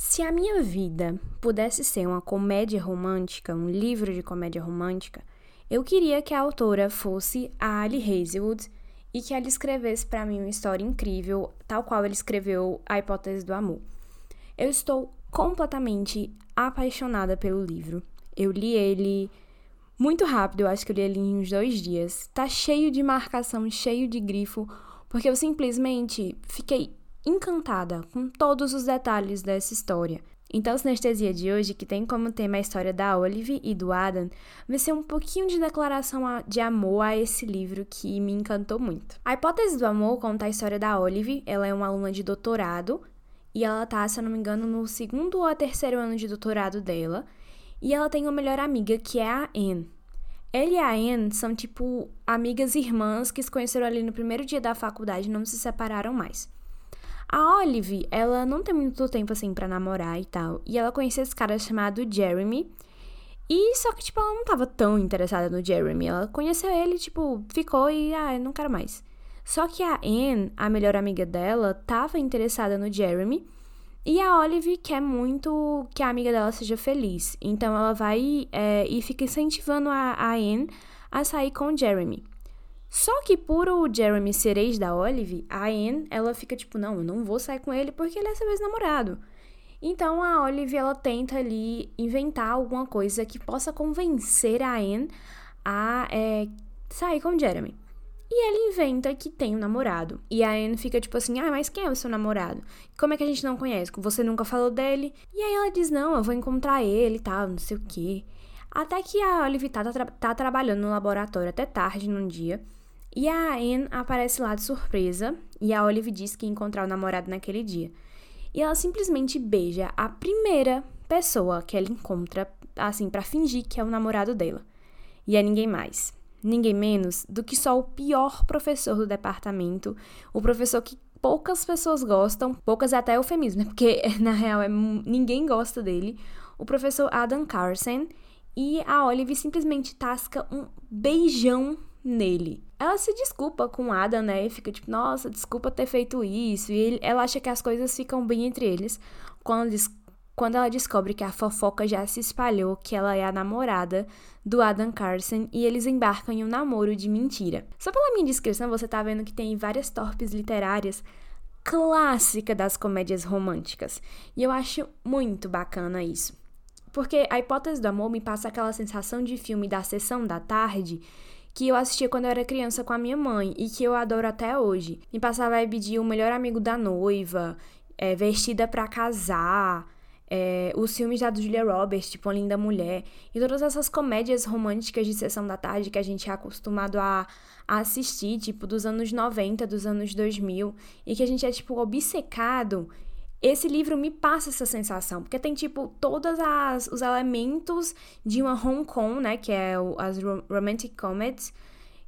Se a minha vida pudesse ser uma comédia romântica, um livro de comédia romântica, eu queria que a autora fosse a Ali Hazelwood e que ela escrevesse para mim uma história incrível, tal qual ela escreveu A Hipótese do Amor. Eu estou completamente apaixonada pelo livro. Eu li ele muito rápido, eu acho que eu li ele em uns dois dias. Tá cheio de marcação, cheio de grifo, porque eu simplesmente fiquei encantada com todos os detalhes dessa história. Então, a sinestesia de hoje, que tem como tema a história da Olive e do Adam, vai ser um pouquinho de declaração de amor a esse livro que me encantou muito. A Hipótese do Amor conta a história da Olive, ela é uma aluna de doutorado, e ela tá, se eu não me engano, no segundo ou terceiro ano de doutorado dela, e ela tem uma melhor amiga que é a Anne. Ela e a Anne são tipo amigas irmãs que se conheceram ali no primeiro dia da faculdade e não se separaram mais. A Olive, ela não tem muito tempo assim para namorar e tal. E ela conheceu esse cara chamado Jeremy. E só que, tipo, ela não tava tão interessada no Jeremy. Ela conheceu ele, tipo, ficou e, ah, não quero mais. Só que a Anne, a melhor amiga dela, tava interessada no Jeremy. E a Olive quer muito que a amiga dela seja feliz. Então ela vai é, e fica incentivando a, a Anne a sair com o Jeremy. Só que por o Jeremy ser ex da Olive, a Anne, ela fica tipo, não, eu não vou sair com ele porque ele é seu ex-namorado. Então a Olive, ela tenta ali inventar alguma coisa que possa convencer a Anne a é, sair com o Jeremy. E ele inventa que tem um namorado. E a Anne fica tipo assim: ah, mas quem é o seu namorado? Como é que a gente não conhece? Você nunca falou dele? E aí ela diz: não, eu vou encontrar ele e tal, não sei o quê. Até que a Olive tá, tá, tá trabalhando no laboratório até tarde num dia. E a Anne aparece lá de surpresa e a Olive diz que ia encontrar o namorado naquele dia. E ela simplesmente beija a primeira pessoa que ela encontra, assim, para fingir que é o namorado dela. E é ninguém mais, ninguém menos do que só o pior professor do departamento, o professor que poucas pessoas gostam, poucas é até eufemismo, né? Porque na real é, ninguém gosta dele, o professor Adam Carson. E a Olive simplesmente tasca um beijão nele. Ela se desculpa com Adam, né? E fica tipo, nossa, desculpa ter feito isso. E ele, ela acha que as coisas ficam bem entre eles. Quando, quando ela descobre que a fofoca já se espalhou, que ela é a namorada do Adam Carson e eles embarcam em um namoro de mentira. Só pela minha descrição, você tá vendo que tem várias torpes literárias clássica das comédias românticas. E eu acho muito bacana isso. Porque a hipótese do amor me passa aquela sensação de filme da sessão da tarde que eu assistia quando eu era criança com a minha mãe e que eu adoro até hoje. Me passava a pedir o melhor amigo da noiva, é, vestida para casar, é, os filmes da Julia Roberts, tipo A Linda Mulher, e todas essas comédias românticas de sessão da tarde que a gente é acostumado a, a assistir, tipo, dos anos 90, dos anos 2000, e que a gente é, tipo, obcecado esse livro me passa essa sensação, porque tem, tipo, todos os elementos de uma Hong Kong, né, que é o, as Romantic Comedies,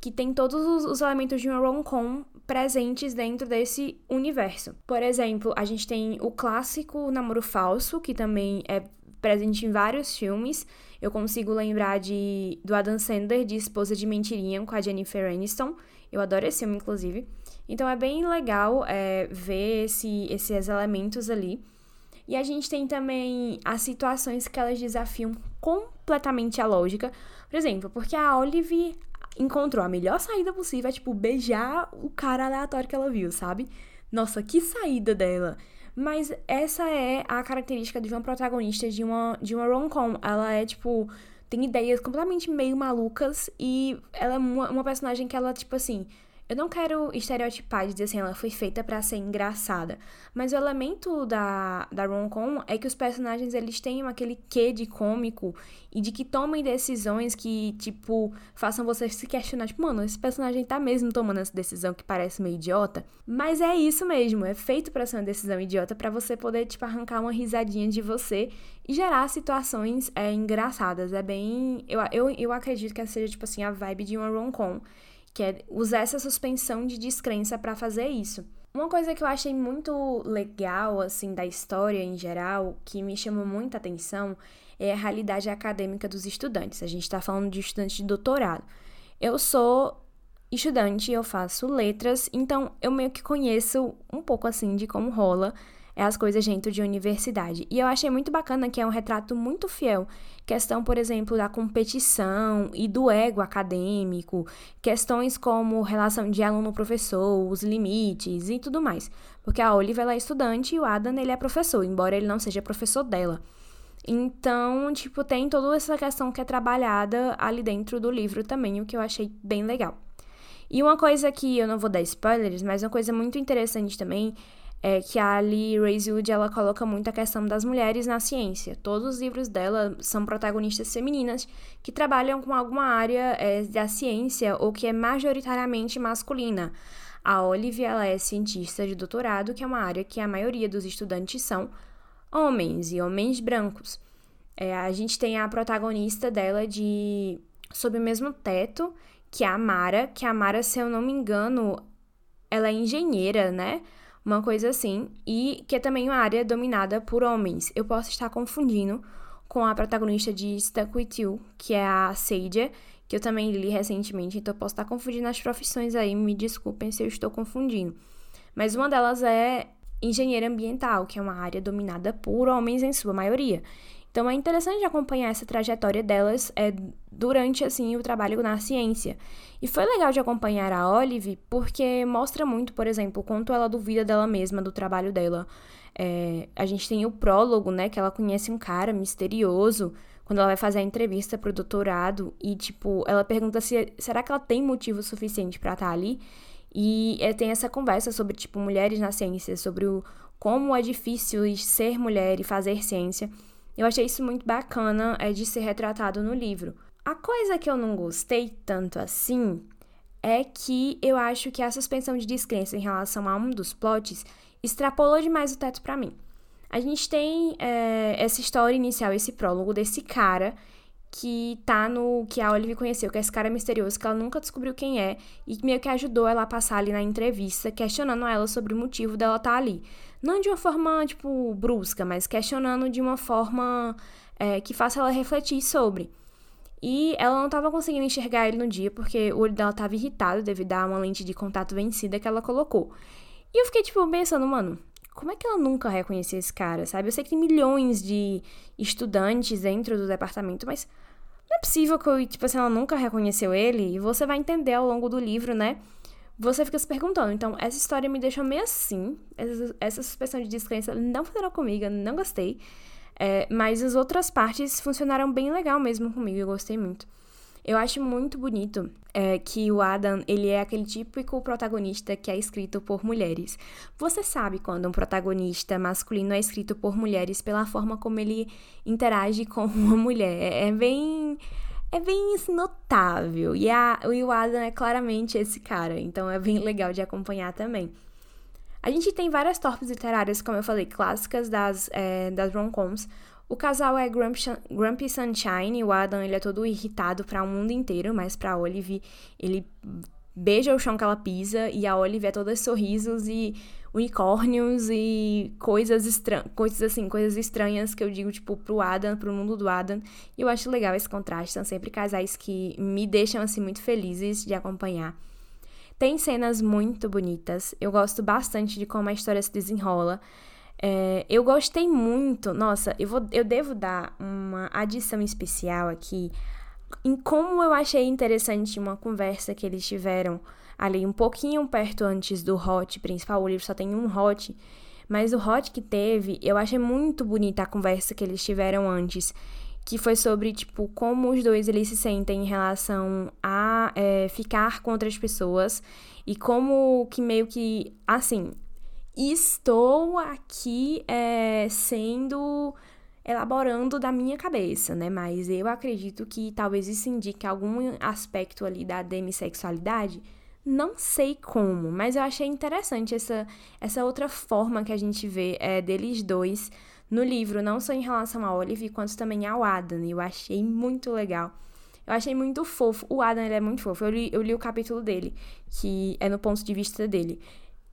que tem todos os, os elementos de uma rom-com presentes dentro desse universo. Por exemplo, a gente tem o clássico Namoro Falso, que também é presente em vários filmes. Eu consigo lembrar de do Adam Sandler, de Esposa de Mentirinha, com a Jennifer Aniston. Eu adoro esse filme, inclusive. Então é bem legal é, ver esse, esses elementos ali. E a gente tem também as situações que elas desafiam completamente a lógica. Por exemplo, porque a Olive encontrou a melhor saída possível, é tipo beijar o cara aleatório que ela viu, sabe? Nossa, que saída dela. Mas essa é a característica de uma protagonista de uma, de uma rom-com. Ela é, tipo, tem ideias completamente meio malucas e ela é uma, uma personagem que ela, tipo assim, eu não quero estereotipar e dizer assim, ela foi feita para ser engraçada, mas o elemento da, da rom-com é que os personagens eles têm aquele quê de cômico e de que tomem decisões que, tipo, façam você se questionar, tipo, mano, esse personagem tá mesmo tomando essa decisão que parece meio idiota, mas é isso mesmo, é feito para ser uma decisão idiota para você poder, tipo, arrancar uma risadinha de você e gerar situações é, engraçadas. É bem. Eu, eu, eu acredito que seja, tipo assim, a vibe de uma rom-com que é usar essa suspensão de descrença para fazer isso. Uma coisa que eu achei muito legal, assim, da história em geral, que me chamou muita atenção, é a realidade acadêmica dos estudantes. A gente está falando de estudantes de doutorado. Eu sou estudante, eu faço letras, então eu meio que conheço um pouco, assim, de como rola é as coisas dentro de universidade. E eu achei muito bacana que é um retrato muito fiel. Questão, por exemplo, da competição e do ego acadêmico, questões como relação de aluno-professor, os limites e tudo mais. Porque a Olive ela é estudante e o Adam ele é professor, embora ele não seja professor dela. Então, tipo, tem toda essa questão que é trabalhada ali dentro do livro também, o que eu achei bem legal. E uma coisa que eu não vou dar spoilers, mas uma coisa muito interessante também é que a Ali Raiswood ela coloca muito a questão das mulheres na ciência. Todos os livros dela são protagonistas femininas que trabalham com alguma área é, da ciência ou que é majoritariamente masculina. A Olive ela é cientista de doutorado, que é uma área que a maioria dos estudantes são homens e homens brancos. É, a gente tem a protagonista dela de Sob o Mesmo Teto, que é a Mara, que a Mara, se eu não me engano, ela é engenheira, né? Uma coisa assim, e que é também uma área dominada por homens. Eu posso estar confundindo com a protagonista de Stuck With You, que é a Sage, que eu também li recentemente, então eu posso estar confundindo as profissões aí, me desculpem se eu estou confundindo. Mas uma delas é engenheira ambiental, que é uma área dominada por homens em sua maioria. Então é interessante acompanhar essa trajetória delas é, durante assim o trabalho na ciência. E foi legal de acompanhar a Olive porque mostra muito, por exemplo, o quanto ela duvida dela mesma, do trabalho dela. É, a gente tem o prólogo, né, que ela conhece um cara misterioso quando ela vai fazer a entrevista pro doutorado e tipo, ela pergunta se será que ela tem motivo suficiente para estar tá ali? E é, tem essa conversa sobre, tipo, mulheres na ciência, sobre o, como é difícil ser mulher e fazer ciência. Eu achei isso muito bacana é, de ser retratado no livro. A coisa que eu não gostei tanto assim é que eu acho que a suspensão de descrença em relação a um dos plots extrapolou demais o teto para mim. A gente tem é, essa história inicial, esse prólogo desse cara que tá no que a Olive conheceu, que é esse cara misterioso que ela nunca descobriu quem é e que meio que ajudou ela a passar ali na entrevista, questionando ela sobre o motivo dela estar tá ali. Não de uma forma, tipo, brusca, mas questionando de uma forma é, que faça ela refletir sobre. E ela não estava conseguindo enxergar ele no dia porque o olho dela estava irritado devido a uma lente de contato vencida que ela colocou. E eu fiquei, tipo, pensando, mano, como é que ela nunca reconheceu esse cara, sabe? Eu sei que tem milhões de estudantes dentro do departamento, mas não é possível que, tipo assim, ela nunca reconheceu ele. E você vai entender ao longo do livro, né? Você fica se perguntando. Então, essa história me deixou meio assim. Essa, essa suspensão de descrença não funcionou comigo, eu não gostei. É, mas as outras partes funcionaram bem legal mesmo comigo, eu gostei muito. Eu acho muito bonito é, que o Adam, ele é aquele típico protagonista que é escrito por mulheres. Você sabe quando um protagonista masculino é escrito por mulheres pela forma como ele interage com uma mulher. É, é bem... É bem notável. E, a, e o Adam é claramente esse cara. Então é bem legal de acompanhar também. A gente tem várias torpes literárias, como eu falei, clássicas das, é, das rom-coms. O casal é Grumpy, Grumpy Sunshine, o Adam ele é todo irritado para o mundo inteiro, mas para Olive ele beija o chão que ela pisa e a Olive é toda sorrisos e unicórnios e coisas estranhas, coisas assim, coisas estranhas que eu digo tipo pro Adam, pro mundo do Adam. E eu acho legal esse contraste, são sempre casais que me deixam assim muito felizes de acompanhar. Tem cenas muito bonitas. Eu gosto bastante de como a história se desenrola. É, eu gostei muito, nossa, eu, vou, eu devo dar uma adição especial aqui em como eu achei interessante uma conversa que eles tiveram ali um pouquinho perto antes do hot principal. O livro só tem um hot, mas o hot que teve, eu achei muito bonita a conversa que eles tiveram antes, que foi sobre tipo como os dois eles se sentem em relação a é, ficar com outras pessoas e como que meio que assim estou aqui é, sendo elaborando da minha cabeça, né? Mas eu acredito que talvez isso indique algum aspecto ali da demissexualidade. Não sei como, mas eu achei interessante essa, essa outra forma que a gente vê é, deles dois no livro, não só em relação a Olive, quanto também ao Adam. Eu achei muito legal. Eu achei muito fofo. O Adam, ele é muito fofo. Eu li, eu li o capítulo dele, que é no ponto de vista dele.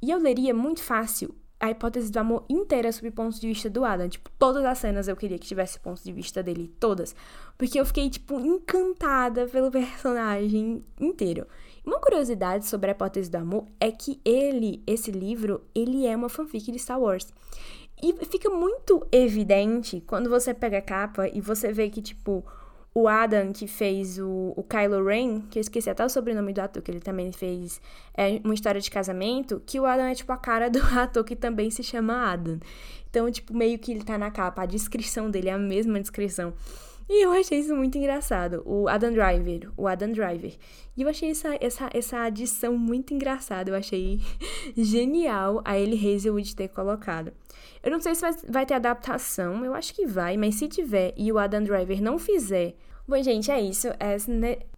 E eu leria muito fácil a hipótese do amor inteira sob o ponto de vista do Adam. Tipo, todas as cenas eu queria que tivesse ponto de vista dele, todas. Porque eu fiquei, tipo, encantada pelo personagem inteiro. Uma curiosidade sobre a hipótese do amor é que ele, esse livro, ele é uma fanfic de Star Wars. E fica muito evidente quando você pega a capa e você vê que, tipo, o Adam, que fez o, o Kylo Ren, que eu esqueci até o sobrenome do ator, que ele também fez é, uma história de casamento, que o Adam é tipo a cara do ator que também se chama Adam. Então, tipo, meio que ele tá na capa, a descrição dele é a mesma descrição. E eu achei isso muito engraçado. O Adam Driver, o Adam Driver. E eu achei essa, essa, essa adição muito engraçada. Eu achei genial a Ellie Hazelwood ter colocado. Eu não sei se vai, vai ter adaptação, eu acho que vai, mas se tiver e o Adam Driver não fizer. Bom, gente, é isso. É,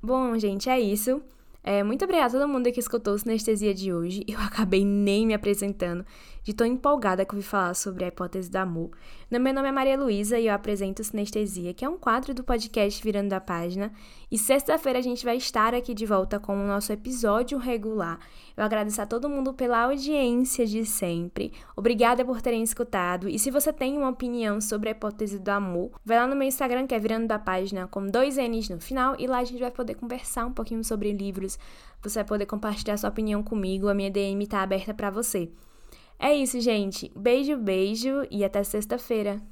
bom, gente, é isso. É, muito obrigada a todo mundo que escutou o Sinestesia de hoje. Eu acabei nem me apresentando, de tão empolgada que eu vi falar sobre a hipótese do amor. Meu nome é Maria Luísa e eu apresento Sinestesia, que é um quadro do podcast Virando da Página. E sexta-feira a gente vai estar aqui de volta com o nosso episódio regular. Eu agradeço a todo mundo pela audiência de sempre. Obrigada por terem escutado. E se você tem uma opinião sobre a hipótese do amor, vai lá no meu Instagram, que é Virando da Página, com dois N's no final, e lá a gente vai poder conversar um pouquinho sobre livros. Você vai poder compartilhar sua opinião comigo, a minha DM está aberta para você. É isso, gente. Beijo, beijo e até sexta-feira.